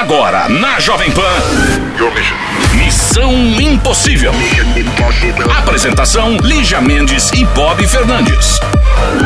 Agora, na Jovem Pan. Missão Impossível. Apresentação: Lígia Mendes e Bob Fernandes.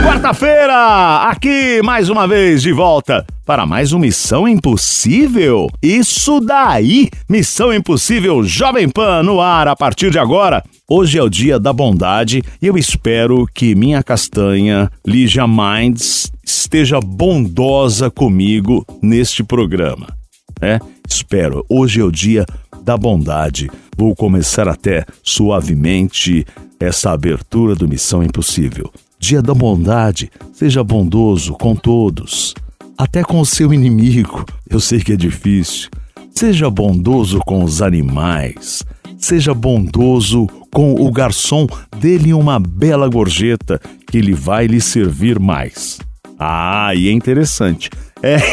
Quarta-feira, aqui mais uma vez de volta para mais uma Missão Impossível. Isso daí! Missão Impossível Jovem Pan no ar a partir de agora. Hoje é o dia da bondade e eu espero que minha castanha, Lígia Minds, esteja bondosa comigo neste programa. É, espero. Hoje é o dia da bondade. Vou começar até suavemente essa abertura do Missão Impossível. Dia da bondade, seja bondoso com todos, até com o seu inimigo. Eu sei que é difícil. Seja bondoso com os animais. Seja bondoso com o garçom, dele uma bela gorjeta que ele vai lhe servir mais. Ah, e é interessante. É.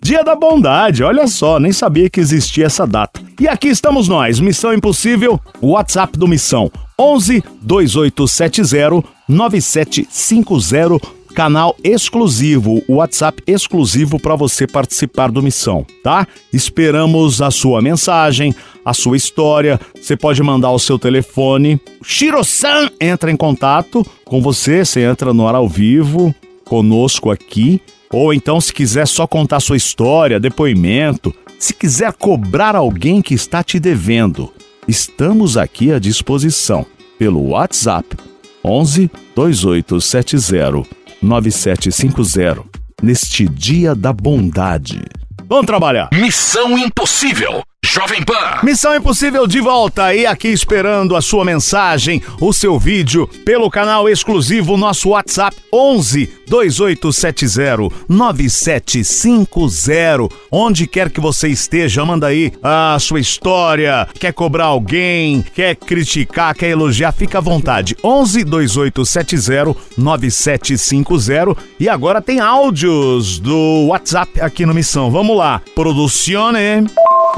Dia da Bondade, olha só, nem sabia que existia essa data. E aqui estamos nós, Missão Impossível, WhatsApp do Missão 11 2870 9750, canal exclusivo, WhatsApp exclusivo para você participar do Missão, tá? Esperamos a sua mensagem, a sua história. Você pode mandar o seu telefone. Shiro-san entra em contato com você, você entra no ar ao vivo conosco aqui. Ou então, se quiser só contar sua história, depoimento, se quiser cobrar alguém que está te devendo, estamos aqui à disposição pelo WhatsApp 11 2870 9750 neste Dia da Bondade. Vamos trabalhar! Missão Impossível. Jovem Pan. Missão Impossível de volta e aqui esperando a sua mensagem, o seu vídeo pelo canal exclusivo nosso WhatsApp 11 2870 9750. Onde quer que você esteja, manda aí a sua história. Quer cobrar alguém, quer criticar, quer elogiar, fica à vontade. 11 2870 9750 e agora tem áudios do WhatsApp aqui no Missão. Vamos lá. Producione.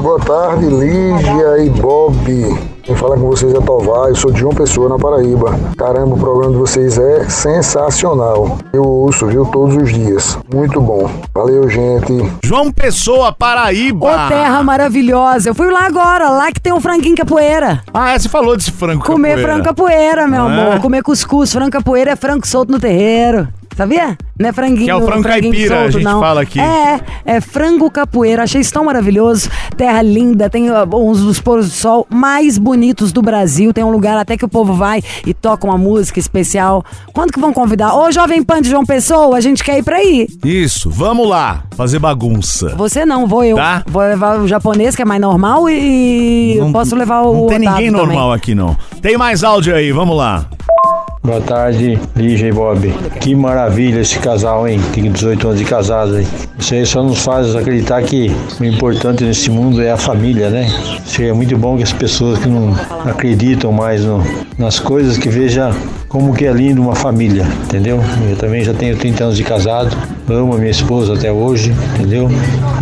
Boa tarde, Lígia e Bob. Quem fala com vocês é Tovar, eu sou de João Pessoa, na Paraíba. Caramba, o programa de vocês é sensacional. Eu ouço, viu, todos os dias. Muito bom. Valeu, gente. João Pessoa, Paraíba. Ô, terra maravilhosa. Eu fui lá agora, lá que tem um franguinho capoeira. Ah, é, você falou desse frango Comer capoeira. frango capoeira, meu é? amor. Comer cuscuz. Frango capoeira é frango solto no terreiro. Sabia? Não é franguinho. Que é o frango caipira, a solto, gente não. fala aqui. É, é frango capoeira. Achei isso tão maravilhoso. Terra linda, tem uns dos pôr do sol mais bonitos do Brasil. Tem um lugar até que o povo vai e toca uma música especial. Quando que vão convidar? Ô, Jovem Pan de João Pessoa, a gente quer ir pra aí. Isso, vamos lá, fazer bagunça. Você não, vou eu. Tá. Vou levar o japonês, que é mais normal, e eu posso levar o Não tem Otávio ninguém também. normal aqui, não. Tem mais áudio aí, vamos lá. Boa tarde, Lígia e Bob. Que maravilha esse casal, hein? Tem 18 anos de casado, hein? Isso aí só nos faz acreditar que o importante nesse mundo é a família, né? Seria muito bom que as pessoas que não acreditam mais no- nas coisas que vejam como que é lindo uma família, entendeu? Eu também já tenho 30 anos de casado, amo a minha esposa até hoje, entendeu?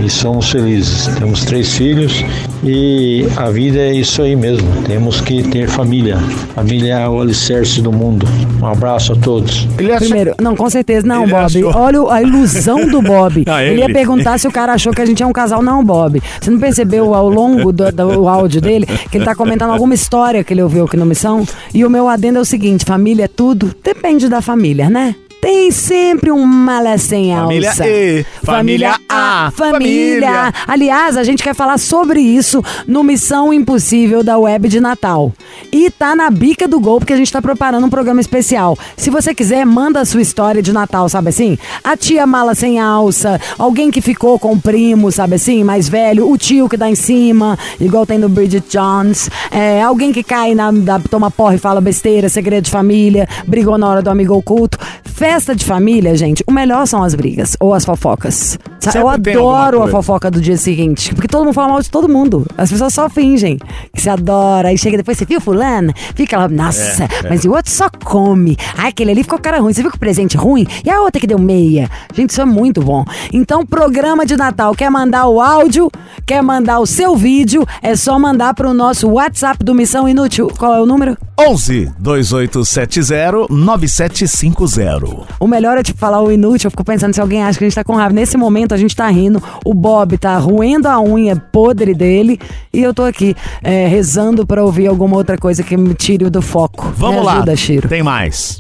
E somos felizes. Temos três filhos e a vida é isso aí mesmo. Temos que ter família. Família é o alicerce do mundo. Um abraço a todos. Ele Primeiro, não, com certeza, não, Ele Bob. achou- Olha a ilusão do Bob. Ah, ele ia ele. perguntar se o cara achou que a gente é um casal. Não, Bob. Você não percebeu ao longo do, do áudio dele que ele tá comentando alguma história que ele ouviu aqui no Missão? E o meu adendo é o seguinte: família é tudo. Depende da família, né? Tem sempre um mala sem Família alça. E, família A, família. Aliás, a gente quer falar sobre isso no Missão Impossível da Web de Natal. E tá na bica do gol, porque a gente tá preparando um programa especial. Se você quiser, manda a sua história de Natal, sabe assim? A tia mala sem alça, alguém que ficou com o primo, sabe assim, mais velho, o tio que dá em cima, igual tem no Bridget Jones, é, alguém que cai na, da, toma porra e fala besteira, segredo de família, brigou na hora do amigo oculto. Festa de família, gente, o melhor são as brigas ou as fofocas. Eu Sempre adoro a fofoca do dia seguinte, porque todo mundo fala mal de todo mundo. As pessoas só fingem que se adora. Aí chega depois, você viu fulano? Fica lá, nossa, É, mas e o outro só come. Ah, aquele ali ficou cara ruim. Você viu que o presente ruim? E a outra que deu meia? Gente, isso é muito bom. Então, programa de Natal, quer mandar o áudio, quer mandar o seu vídeo, é só mandar pro nosso WhatsApp do Missão Inútil. Qual é o número? 11 2870 9750. O melhor é tipo falar o inútil. Eu fico pensando se alguém acha que a gente tá com raiva. Nesse momento, a gente tá rindo. O Bob tá roendo a unha podre dele e eu tô aqui é, rezando pra ouvir alguma outra coisa que me tire do foco. Vamos me lá. ajuda, Chiro. Tem mais.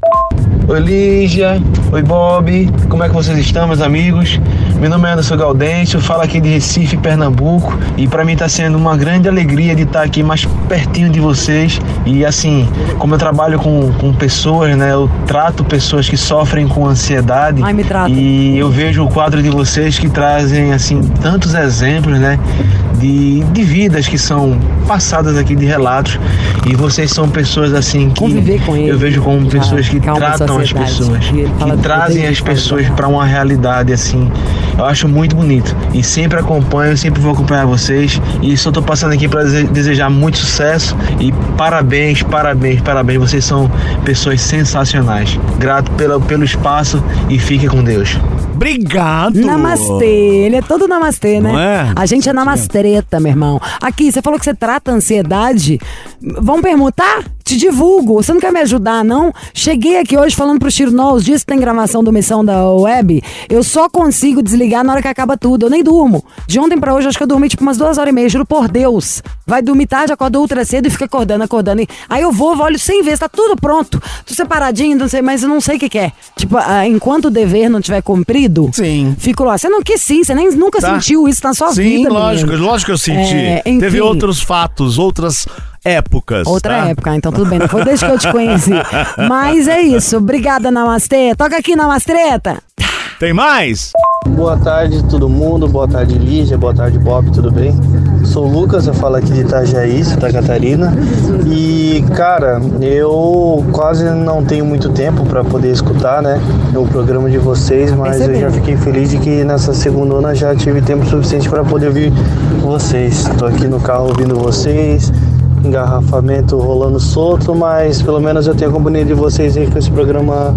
Oi Lígia, oi Bob, como é que vocês estão, meus amigos? Meu nome é Anderson Gaudêncio, falo aqui de Recife, Pernambuco, e para mim está sendo uma grande alegria de estar aqui mais pertinho de vocês. E assim, como eu trabalho com, com pessoas, né, eu trato pessoas que sofrem com ansiedade. Ai, me trata. E eu vejo o quadro de vocês que trazem assim tantos exemplos, né, de, de vidas que são passadas aqui de relatos. E vocês são pessoas assim que Conviver com ele. eu vejo como pessoas que calma a as pessoas, E que trazem as pessoas para uma realidade assim. Eu acho muito bonito e sempre acompanho, sempre vou acompanhar vocês e só tô passando aqui para desejar muito sucesso e parabéns, parabéns, parabéns. Vocês são pessoas sensacionais. Grato pelo, pelo espaço e fique com Deus. Obrigado. Namastê, ele é todo namastê, né? Não é? A gente é namastreta, meu irmão. Aqui, você falou que você trata a ansiedade. Vamos permutar? Te divulgo. Você não quer me ajudar, não? Cheguei aqui hoje falando pro Chiro, os dias que tem gravação do Missão da Web, eu só consigo desligar na hora que acaba tudo. Eu nem durmo. De ontem pra hoje, acho que eu dormi tipo umas duas horas e meia, juro por Deus. Vai dormir tarde, acorda ultra cedo e fica acordando, acordando. Aí eu vou, olho sem ver, tá tudo pronto. Tô separadinho, não sei, mas eu não sei o que, que é. Tipo, ah, enquanto o dever não tiver cumprido, Sim. Fico lá. Você não quis sim, você nem nunca Tá. sentiu isso na sua Sim, vida, lógico, menino. lógico que eu senti. É. Teve outros fatos, outras épocas. Outra tá? época, então tudo bem. Não foi desde que eu te conheci. Mas é isso. Obrigada, Namastê. Toca aqui, Namastreta. Tem mais? Boa tarde todo mundo, boa tarde Lígia, boa tarde Bob, tudo bem? Sou o Lucas, eu falo aqui de Itajaí, Santa Catarina. E cara, eu quase não tenho muito tempo para poder escutar, né, o programa de vocês, mas eu já fiquei feliz de que nessa segunda já tive tempo suficiente para poder ouvir vocês. Estou aqui no carro ouvindo vocês, engarrafamento rolando solto, mas pelo menos eu tenho a companhia de vocês aí com esse programa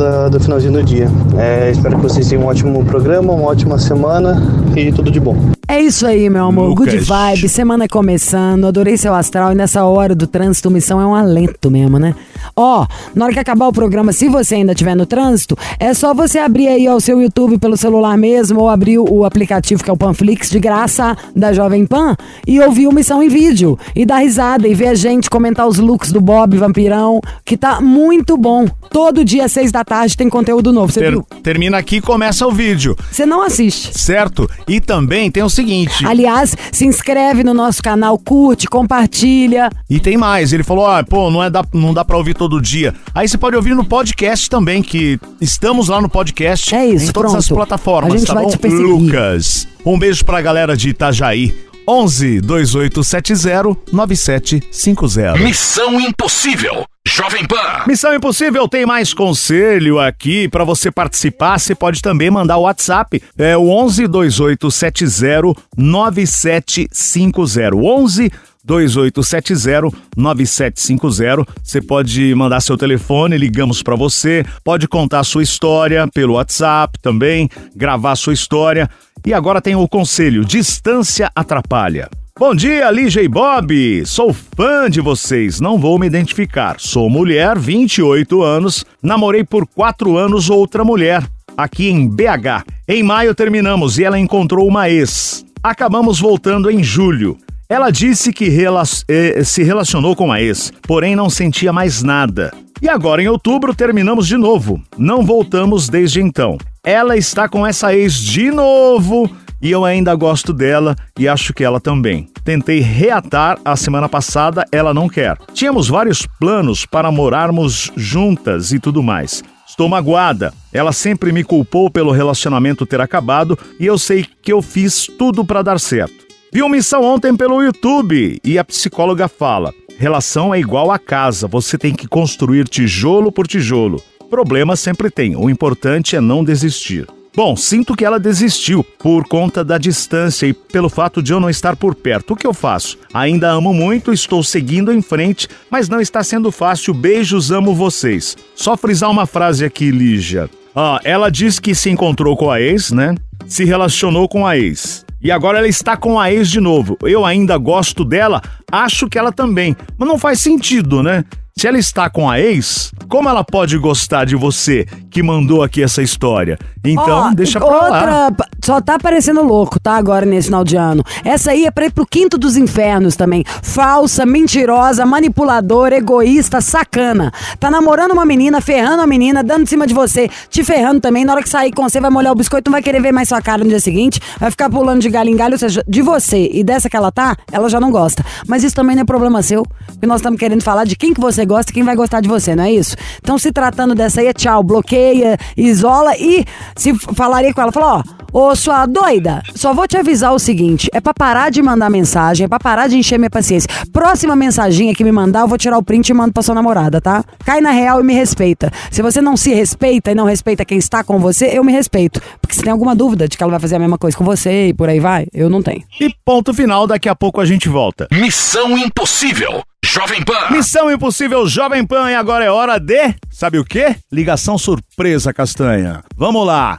da- do finalzinho do dia. É, espero que vocês tenham um ótimo programa, uma ótima semana e tudo de bom. É isso aí, meu amor. Good Lucas. vibe, semana começando. Adorei seu astral e nessa hora do trânsito, missão é um alento mesmo, né? Ó, na hora que acabar o programa, se você ainda estiver no trânsito, é só você abrir aí ó, o seu YouTube pelo celular mesmo ou abrir o, o aplicativo que é o Panflix de graça da Jovem Pan e ouvir o Missão em vídeo e dar risada e ver a gente comentar os looks do Bob Vampirão, que tá muito bom. Todo dia às seis da tarde tem conteúdo novo. Você Ter- viu? termina aqui e começa o vídeo, Você não assiste. certo? E também tem o seguinte. Aliás, se inscreve no nosso canal, curte, compartilha. E tem mais, ele falou, ah, pô, não, é dá, não dá pra ouvir todo dia. Aí você pode ouvir no podcast também, que estamos lá no podcast. É isso, Em todas as pronto. plataformas, A gente tá vai bom? te perseguir. Lucas, um beijo pra galera de Itajaí. 11 2870 9750. Missão Impossível. Jovem Pan. Missão Impossível tem mais conselho aqui para você participar. Você pode também mandar o WhatsApp. É o 11 2870 9750. 11 2870 9750. Você pode mandar seu telefone, ligamos para você. Pode contar sua história pelo WhatsApp também, gravar sua história. E agora tem o conselho: distância atrapalha. Bom dia, Lígia e Bob. Sou fã de vocês, não vou me identificar. Sou mulher, 28 anos, namorei por 4 anos outra mulher, aqui em BH. Em maio terminamos e ela encontrou uma ex. Acabamos voltando em julho. Ela disse que rela- eh, se relacionou com a ex, porém não sentia mais nada. E agora em outubro terminamos de novo. Não voltamos desde então. Ela está com essa ex de novo e eu ainda gosto dela e acho que ela também. Tentei reatar a semana passada, ela não quer. Tínhamos vários planos para morarmos juntas e tudo mais. Estou magoada. Ela sempre me culpou pelo relacionamento ter acabado e eu sei que eu fiz tudo para dar certo. Vi uma missão ontem pelo YouTube e a psicóloga fala: relação é igual a casa, você tem que construir tijolo por tijolo. Problema sempre tem, o importante é não desistir. Bom, sinto que ela desistiu por conta da distância e pelo fato de eu não estar por perto. O que eu faço? Ainda amo muito, estou seguindo em frente, mas não está sendo fácil. Beijos, amo vocês. Só frisar uma frase aqui, Lígia. Ah, ela diz que se encontrou com a ex, né? Se relacionou com a ex. E agora ela está com a ex de novo. Eu ainda gosto dela, acho que ela também. Mas não faz sentido, né? Se ela está com a ex, como ela pode gostar de você que mandou aqui essa história? Então, Ó, deixa pra outra, lá. Só tá parecendo louco, tá? Agora nesse final de ano. Essa aí é pra ir pro quinto dos infernos também. Falsa, mentirosa, manipuladora, egoísta, sacana. Tá namorando uma menina, ferrando a menina, dando em cima de você, te ferrando também. Na hora que sair com você, vai molhar o biscoito, não vai querer ver mais sua cara no dia seguinte, vai ficar pulando de galho em galho. Ou seja, de você e dessa que ela tá, ela já não gosta. Mas isso também não é problema seu, porque nós estamos querendo falar de quem que você gosta e quem vai gostar de você, não é isso? Então, se tratando dessa aí, é tchau, bloqueia, isola e se falaria com ela, fala, ó, ô sua doida, só vou te avisar o seguinte, é pra parar de mandar mensagem, é pra parar de encher minha paciência. Próxima mensaginha que me mandar, eu vou tirar o print e mando pra sua namorada, tá? Cai na real e me respeita. Se você não se respeita e não respeita quem está com você, eu me respeito. Porque se tem alguma dúvida de que ela vai fazer a mesma coisa com você e por aí vai, eu não tenho. E ponto final, daqui a pouco a gente volta. Missão Impossível. Jovem Pan. Missão Impossível Jovem Pan e agora é hora de. Sabe o quê? Ligação surpresa, Castanha. Vamos lá.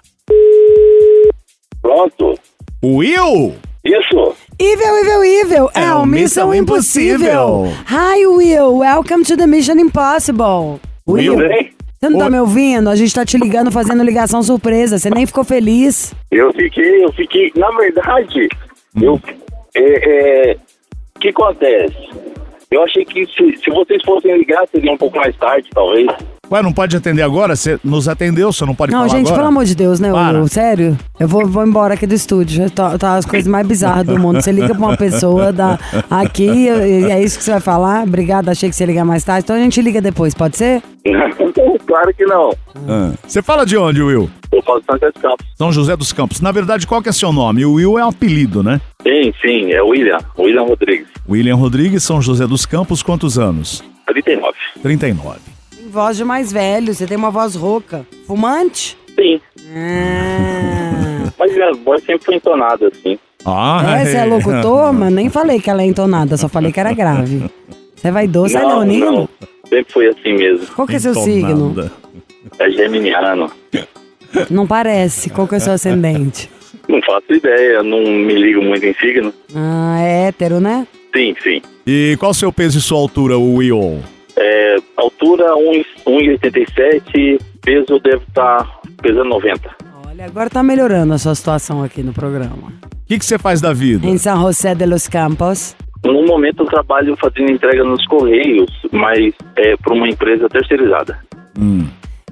Pronto. Will! Isso. Evil, evil, evil. É, É o o Missão Impossível. Impossível. Hi, Will. Welcome to the Mission Impossible. Will. Bem? Você não tá me ouvindo? A gente tá te ligando fazendo ligação surpresa. Você nem ficou feliz. Eu fiquei, eu fiquei. Na verdade, eu. É, é, o que acontece? Eu achei que se, se vocês fossem ligar, seria um pouco mais tarde, talvez. Ué, não pode atender agora? Você nos atendeu, você não pode não, falar gente, agora? pelo amor de Deus, né, Para. Sério? Eu vou, vou embora aqui do estúdio. Tá, tá as coisas mais bizarras do mundo. Você liga pra uma pessoa da, aqui e é isso que você vai falar? Obrigada, achei que você ia ligar mais tarde. Então a gente liga depois, pode ser? claro que não. Ah. Você fala de onde, Will? Eu falo São José dos Campos. São José dos Campos. Na verdade, qual que é seu nome? O Will é um apelido, né? Sim, sim, é o William. William Rodrigues. William Rodrigues, São José dos Campos, quantos anos? 39. 39. Tem voz de mais velho, você tem uma voz rouca. Fumante? Sim. Ah. Mas minha voz sempre foi entonada, assim. Ah, É, você é locutor, mas nem falei que ela é entonada, só falei que era grave. Você é vaidoso, é não, leonino? não. Sempre foi assim mesmo. Qual que é seu signo? Entonada. É geminiano. Não parece. Qual que é o seu ascendente? Não faço ideia, não me ligo muito em signo. Ah, é hétero, né? Sim, sim. E qual o seu peso e sua altura, Will? É, altura 1 1,87, peso deve estar pesando 90. Olha, agora tá melhorando a sua situação aqui no programa. O que que você faz da vida? Em São José de los Campos. No momento eu trabalho fazendo entrega nos Correios, mas é para uma empresa terceirizada. Hum.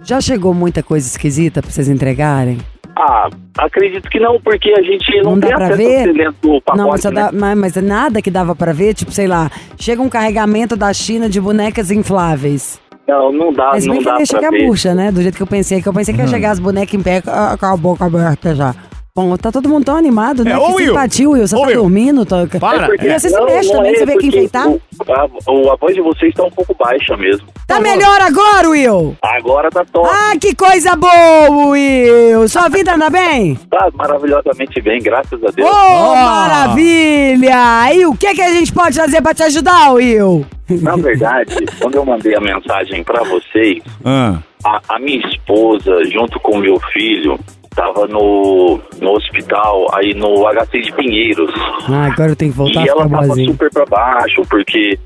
Já chegou muita coisa esquisita pra vocês entregarem? Ah, acredito que não, porque a gente não, Não dá tem pra ver? do pacote, não, mas, né? dá- mas, mas nada que dava pra ver, tipo, sei lá, chega um carregamento da China de bonecas infláveis. Não, não dá, Mas não bem que dá ia pra chegar ver. murcha, né? Do jeito que eu pensei, que eu pensei que ia chegar as bonecas em pé com a boca aberta já. Bom, tá todo mundo tão animado, né? É, que ô, Will. simpatia, Will. Você Ô, tá Will. dormindo? Tá... Para. Porque- E você se não, mexe não também, é você aqui porque enfeitar? o- A, a voz de vocês está um pouco baixa mesmo. Tá melhor agora, Will? Agora tá top. Ah, que coisa boa, Will! Sua vida anda bem? Tá maravilhosamente bem, graças a Ô, Deus. maravilha! E o que, que a gente pode fazer pra te ajudar, Will? Na verdade, quando eu mandei a mensagem pra vocês, Ah. a, a minha esposa, junto com o meu filho, tava no, no hospital, aí no HC de Pinheiros. Ah, agora eu tenho que voltar e ela tava boazinha. super pra baixo, porque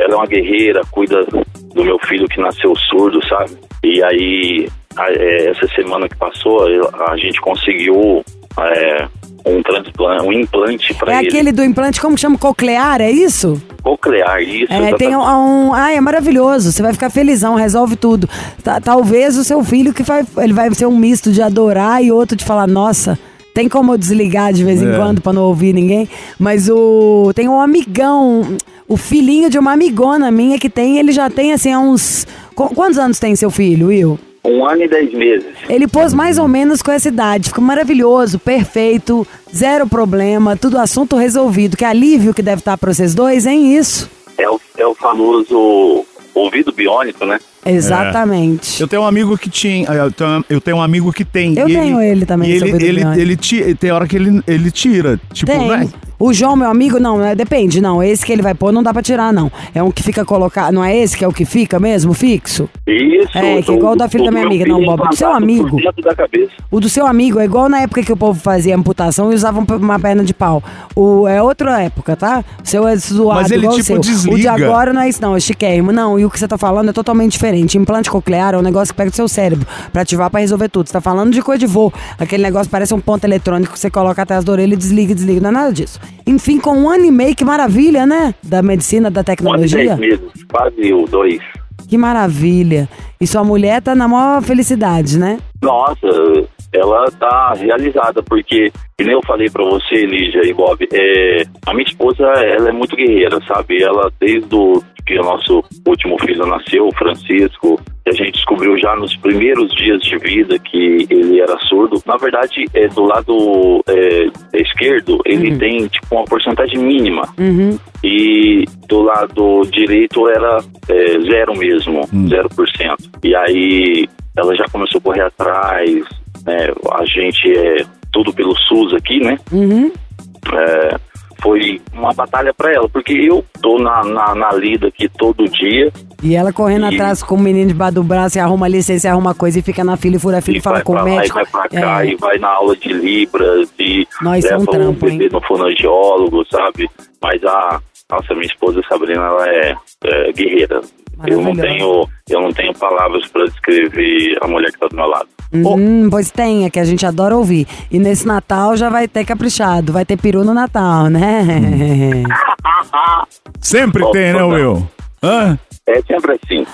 ela é uma guerreira, cuida do meu filho que nasceu surdo, sabe? E aí, a- é, essa semana que passou, a gente conseguiu é, um transplante, um implante pra É ele. aquele do implante, como que chama? Coclear, é isso? Coclear, isso. É, tem um, exatamente. um. Ai, é maravilhoso. Você vai ficar felizão, resolve tudo. Ta- talvez o seu filho que vai. Ele vai ser um misto de adorar e outro de falar, nossa. Tem como eu desligar de vez em É. quando pra não ouvir ninguém? Mas o. Tem um amigão, o filhinho de uma amigona minha que tem, ele já tem assim há uns. qu- Quantos anos tem seu filho, Will? Um ano e dez meses. Ele pôs mais ou menos com essa idade. Ficou maravilhoso, perfeito, zero problema, tudo assunto resolvido. Que alívio que deve estar pra vocês dois, hein? Isso. É o, é o famoso ouvido biônico, né? Exatamente. Eu tenho um amigo que tinha. Eu tenho, eu tenho um amigo que tem. Eu tenho ele também, E esse ele, ele, biônico. ele, ti- tem hora que ele, ele tira. Tipo, Tem. né? O João, meu amigo, não, é, depende, não. Esse que ele vai pôr não dá pra tirar, não. É um que fica colocado. Não é esse que é o que fica mesmo, fixo? Isso. É, que é igual o da filha da minha meu amiga. Não, Bob, do seu amigo. O do seu amigo é igual na época que o povo fazia amputação e usava um- uma perna de pau. O, é outra época, tá? O seu é zoado Mas ele, igual o tipo, seu. O de desliga. agora não é isso, não. É chiquérrimo. Não, e o que você tá falando é totalmente diferente. Implante coclear é um negócio que pega do seu cérebro pra ativar pra resolver tudo. Você tá falando de coisa de voo. Aquele negócio parece um ponto eletrônico que você coloca atrás da orelha e desliga, desliga. Não é nada disso. Enfim, com um ano e meio, que maravilha, né? Da medicina, da Um tecnologia. dez meses, quase o dois. Que maravilha. E sua mulher tá na maior felicidade, né? Nossa, ela tá realizada, porque, que nem eu falei pra você, Lígia e Bob, é, a minha esposa, ela é muito guerreira, sabe? Ela, desde o, que o nosso último filho nasceu, o Francisco, a gente descobriu já nos primeiros dias de vida que ele era surdo. Na verdade, é, do lado é, esquerdo, ele tem, tipo, uma porcentagem mínima. Uhum. E do lado direito era é, zero mesmo, zero por cento. E aí ela já começou a correr atrás, né? A gente é tudo pelo SUS aqui, né? Uhum. É, foi uma batalha para ela, porque eu tô na, na, na lida aqui todo dia E ela correndo E- atrás com o menino debaixo do braço e arruma licença e arruma coisa e fica na fila e fura a fila e, e fala com o lá e médico. vai pra cá É. e vai na aula de Libras e Nossa, é um leva o trampo, bebê hein? no fonoaudiólogo, sabe? Mas a nossa minha esposa Sabrina ela é, é guerreira. Eu não tenho eu não tenho palavras para descrever a mulher que tá do meu lado. Hum, pois tem, é que a gente adora ouvir. E nesse Natal já vai ter caprichado, vai ter peru no Natal, né? Sempre Oh, tem, né, não. Will? Hã? É sempre assim.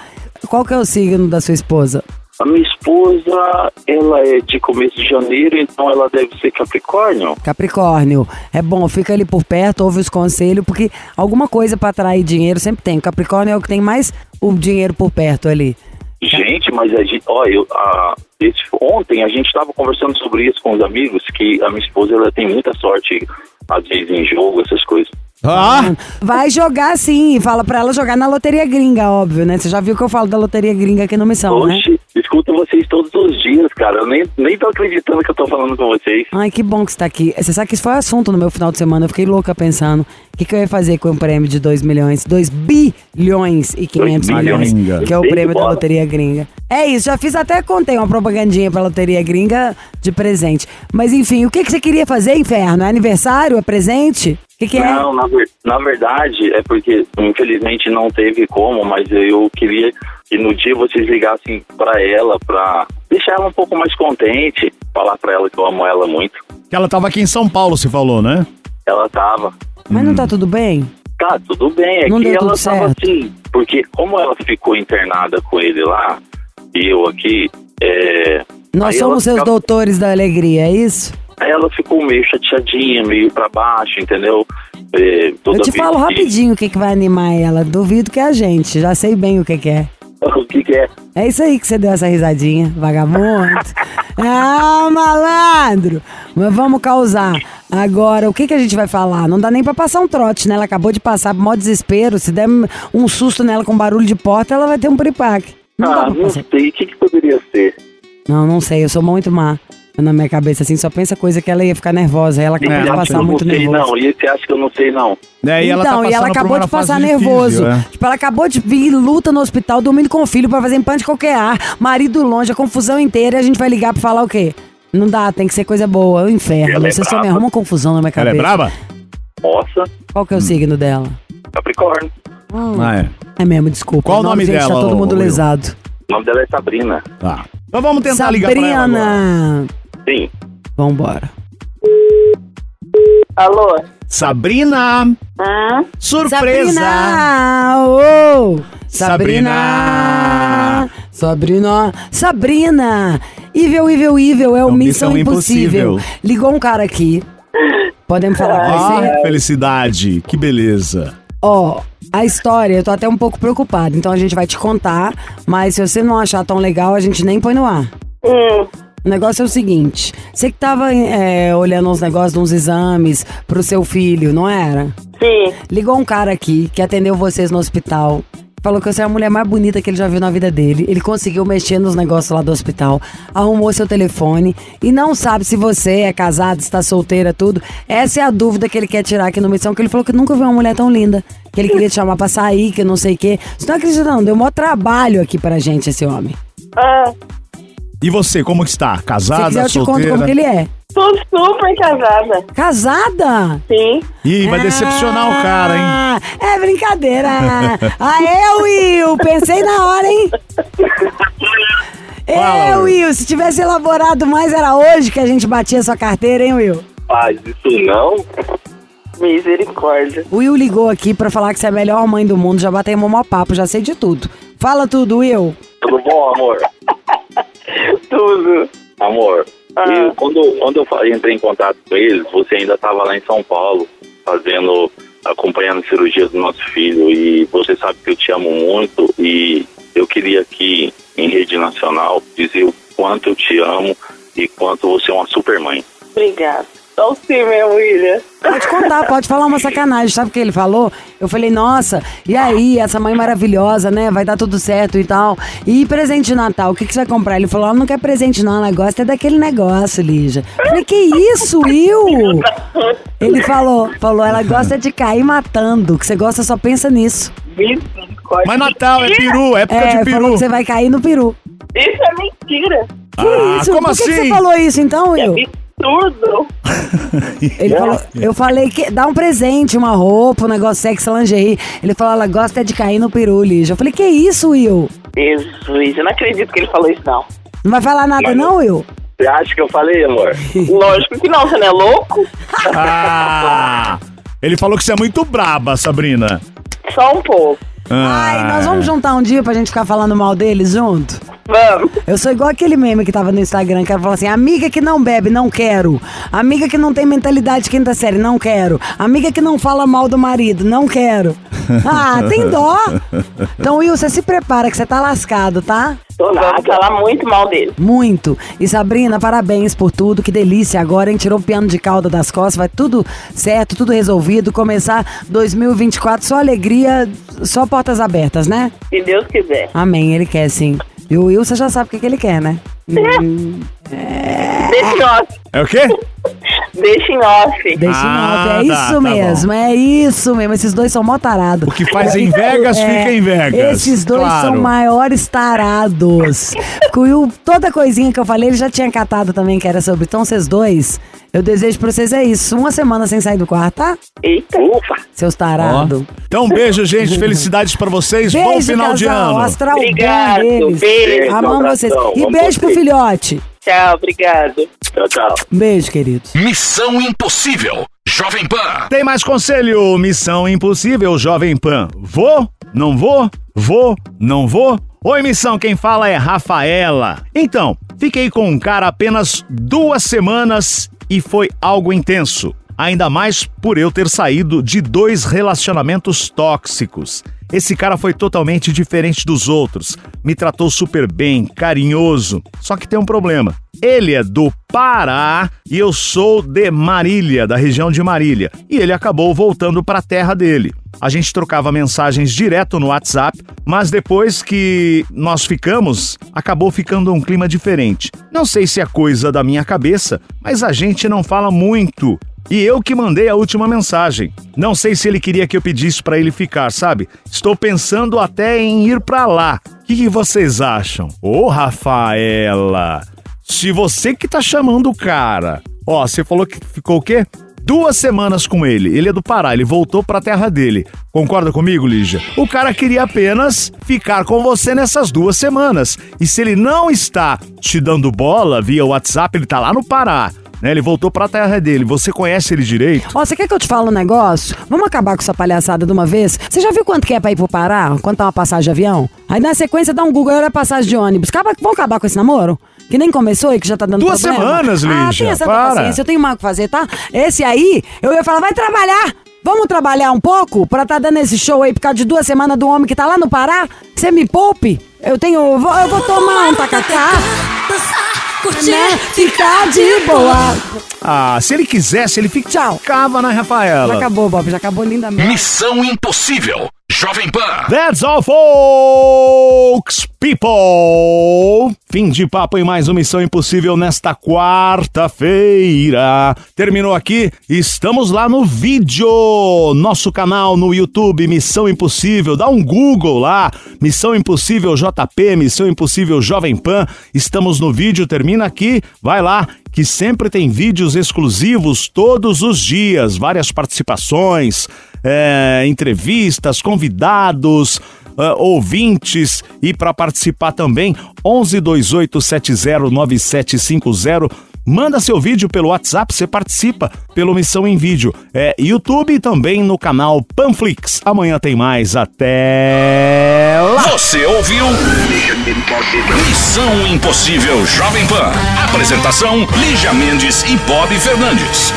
Qual que é o signo da sua esposa? A minha esposa, ela é de começo de janeiro, então ela deve ser Capricórnio. Capricórnio. É bom, fica ali por perto, ouve os conselhos, porque alguma coisa pra atrair dinheiro sempre tem. Capricórnio é o que tem mais o dinheiro por perto ali. Gente, mas a gente, ó, eu, a, esse, ontem a gente estava conversando sobre isso com os amigos, que a minha esposa ela tem muita sorte, às vezes, em jogo, essas coisas. Ah, Vai jogar sim, fala pra ela jogar na loteria gringa, óbvio, né? Você já viu que eu falo da loteria gringa aqui no Missão, né? Oxe, escuto vocês todos os dias, cara. Eu nem, nem tô acreditando que eu tô falando com vocês. Ai, que bom que você tá aqui. Você sabe que isso foi assunto no meu final de semana. Eu fiquei louca pensando o que, que eu ia fazer com um prêmio de 2 milhões, 2 bilhões e 500 Dois milhões, que é o prêmio da loteria gringa. É isso, já fiz até contei uma propagandinha pra loteria gringa de presente. Mas enfim, o que, que você queria fazer, inferno? É aniversário? É presente? O que, que é? Não, na, ver- na verdade, é porque infelizmente não teve como, mas eu queria que no dia vocês ligassem pra ela, pra deixar ela um pouco mais contente, falar pra ela que eu amo ela muito. que ela tava aqui em São Paulo, você falou, né? Ela tava. Mas não tá tudo bem? Tá, tudo bem. É Não que ela tava assim. Porque como ela ficou internada com ele lá, e eu aqui, é. Nós somos seus ficava- doutores da alegria, é isso? Aí ela ficou meio chateadinha, meio pra baixo, entendeu? É, Eu te falo que- rapidinho o que, que vai animar ela. Duvido que é a gente, já sei bem o que, que é. O que, que é? É isso aí que você deu essa risadinha, vagabundo. ah, malandro! Mas vamos causar. Agora, o que, que a gente vai falar? Não dá nem pra passar um trote, né? Ela acabou de passar mó desespero. Se der um susto nela com barulho de porta, ela vai ter um piripaque. Não ah, não sei. O que, que poderia ser? Não, não sei. Eu sou muito má. Na minha cabeça, assim, só pensa coisa que ela ia ficar nervosa. Ela acabou É, de passar muito não sei, nervosa. não. E você acha que eu não sei, não? É, e ela tá então, e ela acabou de passar nervoso. difícil, é. Tipo, ela acabou de vir luta no hospital, dormindo com o filho pra fazer implante de qualquer ar, marido longe, a confusão inteira, e a gente vai ligar pra falar o quê? Não dá, tem que ser coisa boa, é o inferno. Ela é Você só me arruma confusão na minha Ela cabeça. é braba? Nossa, Qual que é o signo dela? Capricórnio. Ah, é. É mesmo, desculpa. Qual o nome gente, dela, Tá todo mundo lesado. O nome dela é Sabrina. Tá. Então vamos tentar ligar pra ela. Sabrina. Sim. Vambora. Alô? Sabrina! Hum? Surpresa! Sabrina! Oh! Sabrina! Sabrina! Sabrina! Sabrina! Evil, Evil, Evil é o É Missão, Missão Impossível. Impossível. Ligou um cara aqui. Podemos falar com você? Ah, felicidade, que beleza. Ó, a história, eu tô até um pouco preocupada. Então a gente vai te contar, mas se você não achar tão legal, a gente nem põe no ar. Hum. O negócio é o seguinte: você que tava é, olhando uns negócios, uns exames pro seu filho, não era? Sim. Ligou um cara aqui que atendeu vocês no hospital Falou que você é a mulher mais bonita que ele já viu na vida dele. Ele conseguiu mexer nos negócios lá do hospital, arrumou seu telefone e não sabe se você é casado, se tá solteira, tudo. Essa é a dúvida que ele quer tirar aqui no Missão, que ele falou que nunca viu uma mulher tão linda. Que ele queria te chamar pra sair, que não sei o quê. Você não acredita não, deu maior trabalho aqui pra gente esse homem. Ah, E você, como que está? Se Casada, quiser eu te conto solteira? como que ele é. tô super casada. Casada? Sim. Ih, vai decepcionar o cara, hein? Ah, É brincadeira. Aê, Will, pensei na hora, hein? Fala, É, Will. Will, se tivesse elaborado mais, era hoje que a gente batia sua carteira, hein, Will? Faz isso não. Misericórdia. O Will ligou aqui pra falar que você é a melhor mãe do mundo, já batemos mó papo, já sei de tudo. Fala tudo, Will. Tudo bom, amor? Tudo. Amor, Ah. eu, quando, quando eu entrei em contato com eles, você ainda estava lá em São Paulo, fazendo, acompanhando a cirurgia do nosso filho. E você sabe que eu te amo muito e eu queria aqui, em rede nacional, dizer o quanto eu te amo e quanto você é uma super mãe. Obrigada. Só sim, minha William. Pode contar, pode falar uma sacanagem. Sabe o que ele falou? Eu falei, nossa, e aí, essa mãe maravilhosa, né? Vai dar tudo certo e tal. E presente de Natal, o que, que você vai comprar? Ele falou, ela não quer presente não, ela gosta é daquele negócio, Lígia. Eu falei, que isso, Will? Ele falou, falou, ela gosta de cair matando, que você gosta só pensa nisso. Mas Natal é peru, época É, de falou peru. que você vai cair no peru. Isso é mentira. Que Ah, isso? como Por que, que assim? você falou isso então, É Will? Absurdo. Ele falou, eu falei que dá um presente, uma roupa, um negócio sexy lingerie. Ele falou, ela gosta é de cair no peru, Lígia. Eu falei, que isso, Will? Jesus, eu não acredito que ele falou isso, não. Não vai falar nada Mas não, Will? Você acha que eu falei, amor? Lógico que não, você não é louco? Ah! Ele falou que você é muito braba, Sabrina. Só um pouco. Ah. Ai, nós vamos juntar um dia pra gente ficar falando mal deles junto? Vamos. Eu sou igual aquele meme que tava no Instagram, que ela falou assim: amiga que não bebe, não quero. Amiga que não tem mentalidade quinta série, não quero. Amiga que não fala mal do marido, não quero. Ah, tem dó. Então, Will, você se prepara que você tá lascado, tá? Vamos falar muito mal dele. Muito. E Sabrina, parabéns por tudo. Que delícia agora, hein? Tirou o piano de cauda das costas. Vai tudo certo, tudo resolvido. Começar 2024 só alegria, só portas abertas, né? Se Deus quiser. Amém, ele quer sim. E o Will, você já sabe o que, que ele quer, né? Hum, em off. É o quê? Deixa em off. deixa Ah, em off. É tá, isso tá mesmo, é isso mesmo. Esses dois são mó tarados. O que faz em Vegas, fica em Vegas. É, Esses dois Claro. são maiores tarados. o Will, toda coisinha que eu falei, ele já tinha catado também, que era sobre. Então, vocês dois, eu desejo pra vocês é isso. Uma semana sem sair do quarto, tá? Eita. Ufa. Seus tarados. Então, um beijo, gente. Felicidades pra vocês. Bom Beijo, final de casal. ano. Astral bom Obrigado, deles. beijo, Amamos vocês. E Vamos beijo pro filhote. Tchau, obrigado. Tchau, tchau. Beijo, queridos. Missão Impossível. Jovem Pan. Tem mais conselho? Missão Impossível, Jovem Pan. Vou? Não vou? Vou? Não vou? Oi, missão, quem fala é Rafaela. Então, fiquei com um cara apenas duas semanas e foi algo intenso. Ainda mais por eu ter saído de dois relacionamentos tóxicos. Esse cara foi totalmente diferente dos outros. Me tratou super bem, carinhoso. Só que tem um problema. Ele é do Pará e eu sou de Marília, da região de Marília. E ele acabou voltando para a terra dele. A gente trocava mensagens direto no WhatsApp, mas depois que nós ficamos, acabou ficando um clima diferente. Não sei se é coisa da minha cabeça, mas a gente não fala muito. E eu que mandei a última mensagem. Não sei se ele queria que eu pedisse para ele ficar, sabe? Estou pensando até em ir para lá. O que, que vocês acham? Ô, Rafaela, se você que tá chamando o cara. Ó, você falou que ficou o quê? Duas semanas com ele. Ele é do Pará, ele voltou pra terra dele. Concorda comigo, Lígia? O cara queria apenas ficar com você nessas duas semanas. E se ele não está te dando bola via WhatsApp, ele tá lá no Pará. Né? Ele voltou pra terra dele. Você conhece ele direito? Ó, você quer que eu te fale um negócio? Vamos acabar com essa palhaçada de uma vez? Você já viu quanto que é pra ir pro Pará? Quanto tá uma passagem de avião? Aí na sequência dá um Google, olha a passagem de ônibus. Acaba, vamos acabar com esse namoro? Que nem começou e que já tá dando Duas problema? semanas, Ah, Lígia, tem essa para. paciência, eu tenho mais o que fazer, tá? Esse aí, eu ia falar, vai trabalhar! Vamos trabalhar um pouco pra tá dando esse show aí por causa de duas semanas do homem que tá lá no Pará? Você me poupe? Eu tenho. Eu vou, eu vou tomar um tacacá. Né? Ficar de boa. Ah, se ele quisesse, ele Tchau. ficava na Já Rafaela. acabou, Bob, já acabou lindamente. Missão Impossível. Jovem Pan. That's all, folks, people. Fim de papo em mais uma Missão Impossível nesta quarta-feira. Terminou aqui, estamos lá no vídeo, nosso canal no YouTube, Missão Impossível. Dá um Google lá, Missão Impossível JP, Missão Impossível Jovem Pan. Estamos no vídeo, termina aqui, vai lá, que sempre tem vídeos exclusivos todos os dias, várias participações, é, entrevistas, convidados. Uh, ouvintes e para participar também 1128709750 Manda seu vídeo pelo WhatsApp, você participa pelo Missão em Vídeo. É YouTube e também no canal Panflix. Amanhã tem mais. Até lá! Você ouviu? Missão Impossível Jovem Pan. Apresentação: Lígia Mendes e Bob Fernandes.